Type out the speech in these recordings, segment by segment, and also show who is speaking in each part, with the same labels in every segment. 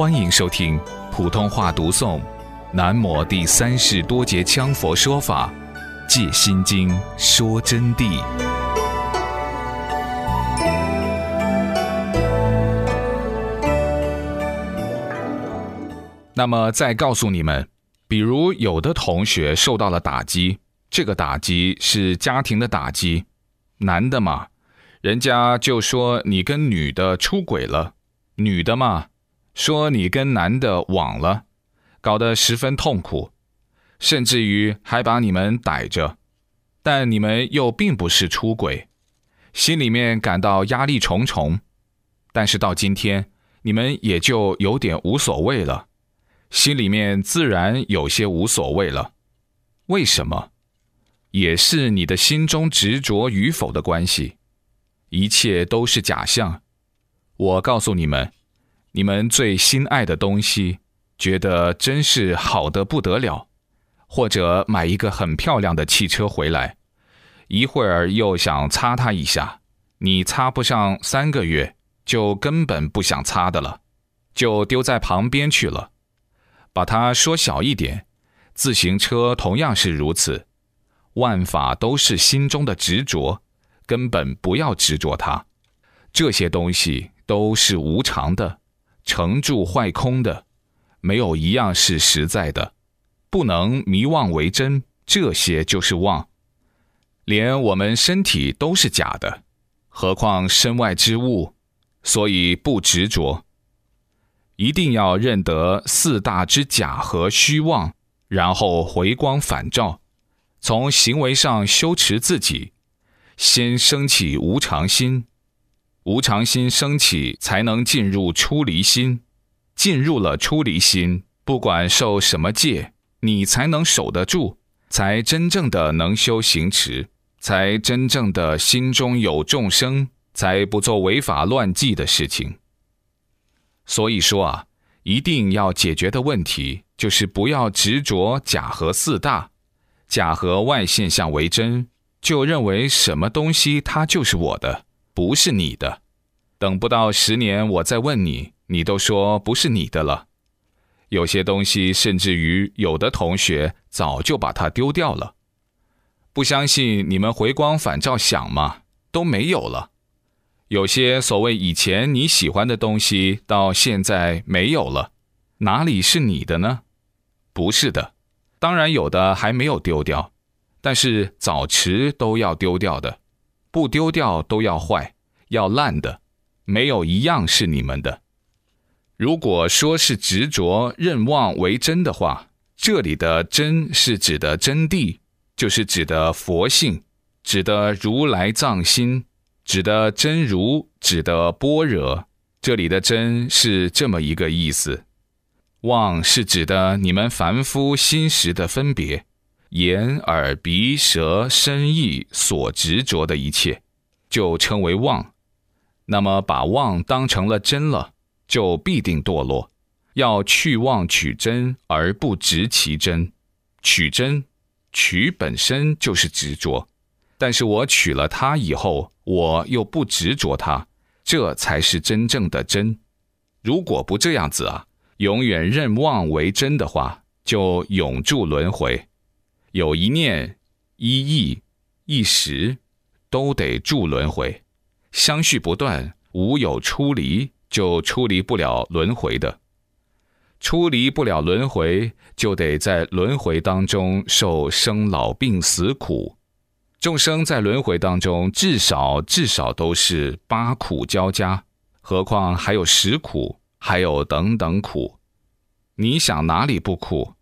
Speaker 1: 欢迎收听普通话读诵《南摩第三世多杰羌佛说法·借心经说真谛》。那么，再告诉你们，比如有的同学受到了打击，这个打击是家庭的打击，男的嘛，人家就说你跟女的出轨了；女的嘛，说你跟男的网了，搞得十分痛苦，甚至于还把你们逮着，但你们又并不是出轨，心里面感到压力重重，但是到今天，你们也就有点无所谓了。心里面自然有些无所谓了，为什么？也是你的心中执着与否的关系。一切都是假象。我告诉你们，你们最心爱的东西，觉得真是好的不得了，或者买一个很漂亮的汽车回来，一会儿又想擦它一下，你擦不上三个月，就根本不想擦的了，就丢在旁边去了。把它说小一点，自行车同样是如此，万法都是心中的执着，根本不要执着它。这些东西都是无常的，成住坏空的，没有一样是实在的，不能迷妄为真。这些就是妄，连我们身体都是假的，何况身外之物？所以不执着。一定要认得四大之假和虚妄，然后回光返照，从行为上修持自己，先升起无常心，无常心升起，才能进入出离心，进入了出离心，不管受什么戒，你才能守得住，才真正的能修行持，才真正的心中有众生，才不做违法乱纪的事情。所以说啊，一定要解决的问题就是不要执着假和四大，假和外现象为真，就认为什么东西它就是我的，不是你的。等不到十年，我再问你，你都说不是你的了。有些东西，甚至于有的同学早就把它丢掉了。不相信你们回光返照想嘛，都没有了。有些所谓以前你喜欢的东西，到现在没有了，哪里是你的呢？不是的，当然有的还没有丢掉，但是早迟都要丢掉的，不丢掉都要坏，要烂的，没有一样是你们的。如果说是执着任妄为真的话，这里的真是指的真谛，就是指的佛性，指的如来藏心。指的真如，指的般若，这里的“真”是这么一个意思。妄是指的你们凡夫心识的分别，眼、耳、鼻、舌、身、意所执着的一切，就称为妄。那么把妄当成了真了，就必定堕落。要去妄取真，而不执其真。取真，取本身就是执着。但是我取了它以后，我又不执着它，这才是真正的真。如果不这样子啊，永远认妄为真的话，就永住轮回。有一念、一意、一时，都得住轮回，相续不断，无有出离，就出离不了轮回的。出离不了轮回，就得在轮回当中受生老病死苦。众生在轮回当中，至少至少都是八苦交加，何况还有十苦，还有等等苦。你想哪里不苦？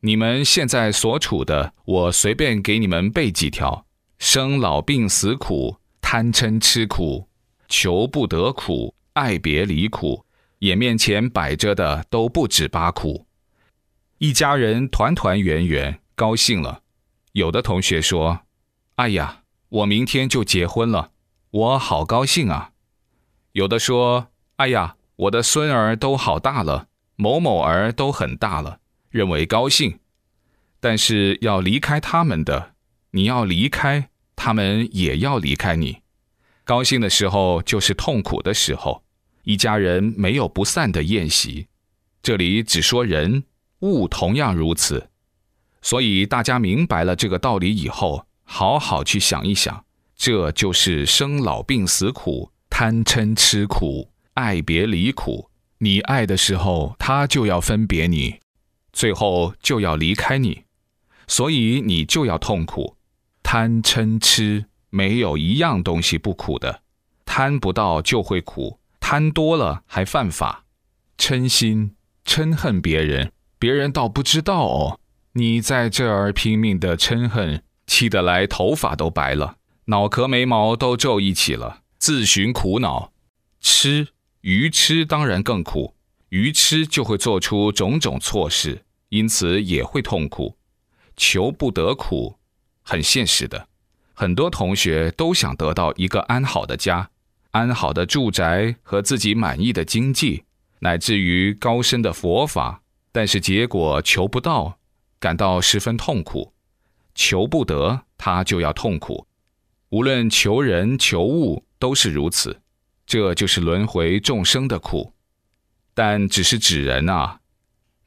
Speaker 1: 你们现在所处的，我随便给你们背几条：生老病死苦、贪嗔痴苦、求不得苦、爱别离苦，眼面前摆着的都不止八苦。一家人团团圆圆，高兴了。有的同学说。哎呀，我明天就结婚了，我好高兴啊！有的说：“哎呀，我的孙儿都好大了，某某儿都很大了，认为高兴。”但是要离开他们的，你要离开，他们也要离开你。高兴的时候就是痛苦的时候，一家人没有不散的宴席。这里只说人，物同样如此。所以大家明白了这个道理以后，好好去想一想，这就是生老病死苦、贪嗔痴苦、爱别离苦。你爱的时候，他就要分别你，最后就要离开你，所以你就要痛苦。贪嗔痴没有一样东西不苦的，贪不到就会苦，贪多了还犯法。嗔心嗔恨别人，别人倒不知道哦。你在这儿拼命的嗔恨，气得来头发都白了，脑壳眉毛都皱一起了，自寻苦恼。吃愚痴当然更苦，愚痴就会做出种种错事，因此也会痛苦。求不得苦，很现实的。很多同学都想得到一个安好的家、安好的住宅和自己满意的经济，乃至于高深的佛法，但是结果求不到。感到十分痛苦，求不得，他就要痛苦。无论求人求物都是如此，这就是轮回众生的苦。但只是指人啊，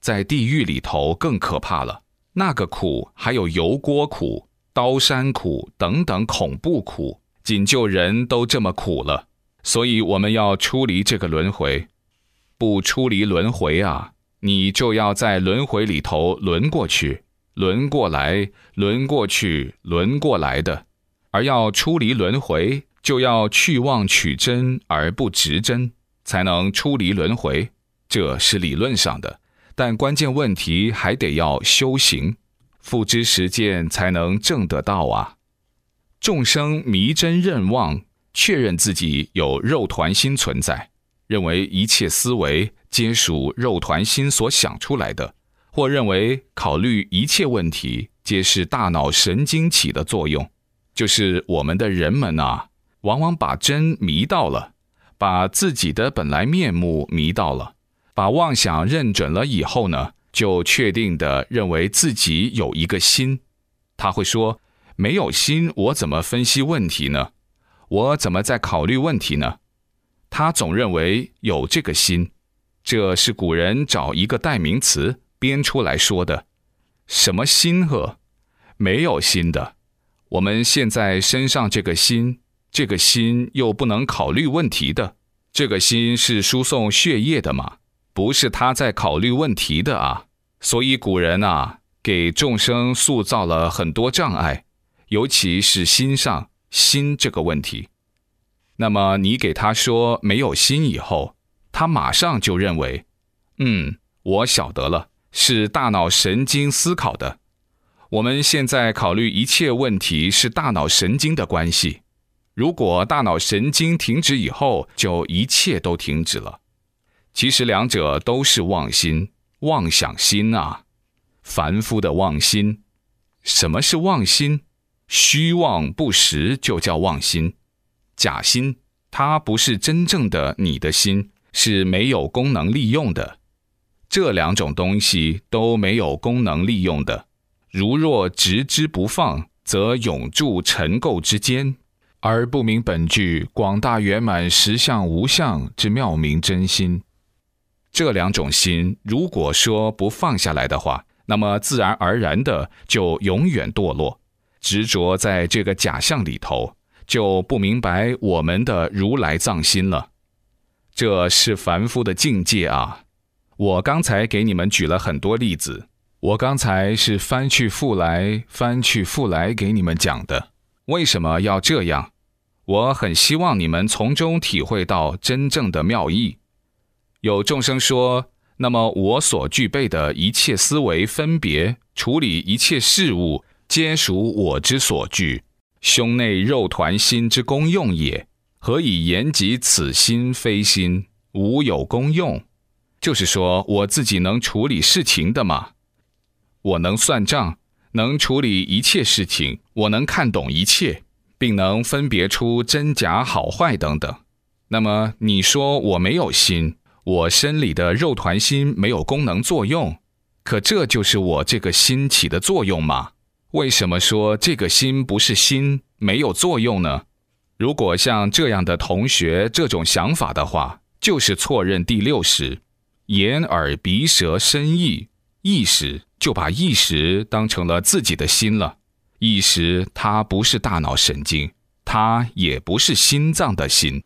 Speaker 1: 在地狱里头更可怕了。那个苦还有油锅苦、刀山苦等等恐怖苦，仅就人都这么苦了，所以我们要出离这个轮回。不出离轮回啊！你就要在轮回里头轮过去，轮过来，轮过去，轮过来的。而要出离轮回，就要去妄取真而不执真，才能出离轮回。这是理论上的，但关键问题还得要修行，付之实践才能证得到啊。众生迷真认妄，确认自己有肉团心存在，认为一切思维。皆属肉团心所想出来的，或认为考虑一切问题皆是大脑神经起的作用，就是我们的人们啊，往往把真迷到了，把自己的本来面目迷到了，把妄想认准了以后呢，就确定的认为自己有一个心。他会说：“没有心，我怎么分析问题呢？我怎么在考虑问题呢？”他总认为有这个心。这是古人找一个代名词编出来说的，什么心呵？没有心的。我们现在身上这个心，这个心又不能考虑问题的，这个心是输送血液的嘛？不是他在考虑问题的啊。所以古人啊，给众生塑造了很多障碍，尤其是心上心这个问题。那么你给他说没有心以后。他马上就认为，嗯，我晓得了，是大脑神经思考的。我们现在考虑一切问题是大脑神经的关系。如果大脑神经停止以后，就一切都停止了。其实两者都是妄心、妄想心啊，凡夫的妄心。什么是妄心？虚妄不实就叫妄心，假心，它不是真正的你的心。是没有功能利用的，这两种东西都没有功能利用的。如若执之不放，则永住尘垢之间，而不明本具广大圆满实相无相之妙明真心。这两种心，如果说不放下来的话，那么自然而然的就永远堕落，执着在这个假象里头，就不明白我们的如来藏心了。这是凡夫的境界啊！我刚才给你们举了很多例子，我刚才是翻去覆来、翻去覆来给你们讲的。为什么要这样？我很希望你们从中体会到真正的妙意。有众生说：“那么我所具备的一切思维分别处理一切事物，皆属我之所具，胸内肉团心之功用也。”何以言及此心非心，无有功用？就是说我自己能处理事情的嘛？我能算账，能处理一切事情，我能看懂一切，并能分别出真假好坏等等。那么你说我没有心，我身里的肉团心没有功能作用，可这就是我这个心起的作用吗？为什么说这个心不是心，没有作用呢？如果像这样的同学这种想法的话，就是错认第六识，眼耳鼻舌身意，意识就把意识当成了自己的心了。意识它不是大脑神经，它也不是心脏的心。